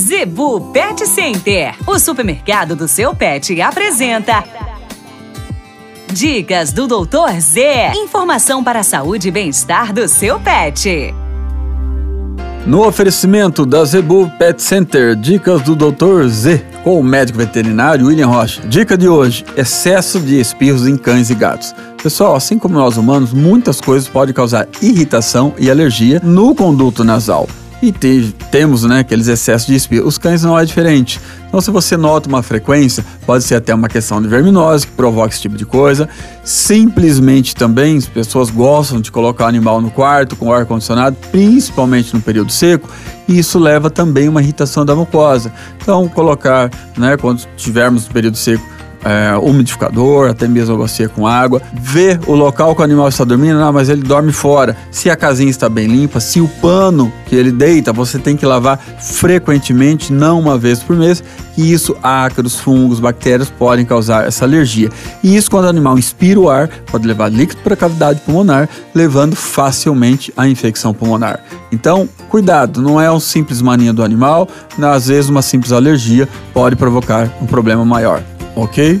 Zebu Pet Center, o supermercado do seu pet, apresenta. Dicas do Doutor Z. Informação para a saúde e bem-estar do seu pet. No oferecimento da Zebu Pet Center, dicas do Dr. Z, com o médico veterinário William Rocha. Dica de hoje: excesso de espirros em cães e gatos. Pessoal, assim como nós humanos, muitas coisas podem causar irritação e alergia no conduto nasal e te, temos né, aqueles excessos de espirro. Os cães não é diferente. Então, se você nota uma frequência, pode ser até uma questão de verminose que provoca esse tipo de coisa. Simplesmente também, as pessoas gostam de colocar o animal no quarto com ar condicionado, principalmente no período seco, e isso leva também uma irritação da mucosa. Então, colocar, né, quando estivermos no período seco, é, umidificador, até mesmo bacia com água, ver o local que o animal está dormindo, não, mas ele dorme fora. Se a casinha está bem limpa, se o pano que ele deita, você tem que lavar frequentemente, não uma vez por mês, e isso, ácaros, fungos, bactérias podem causar essa alergia. E isso quando o animal inspira o ar, pode levar líquido para a cavidade pulmonar, levando facilmente à infecção pulmonar. Então, cuidado, não é um simples mania do animal, às vezes uma simples alergia pode provocar um problema maior ok?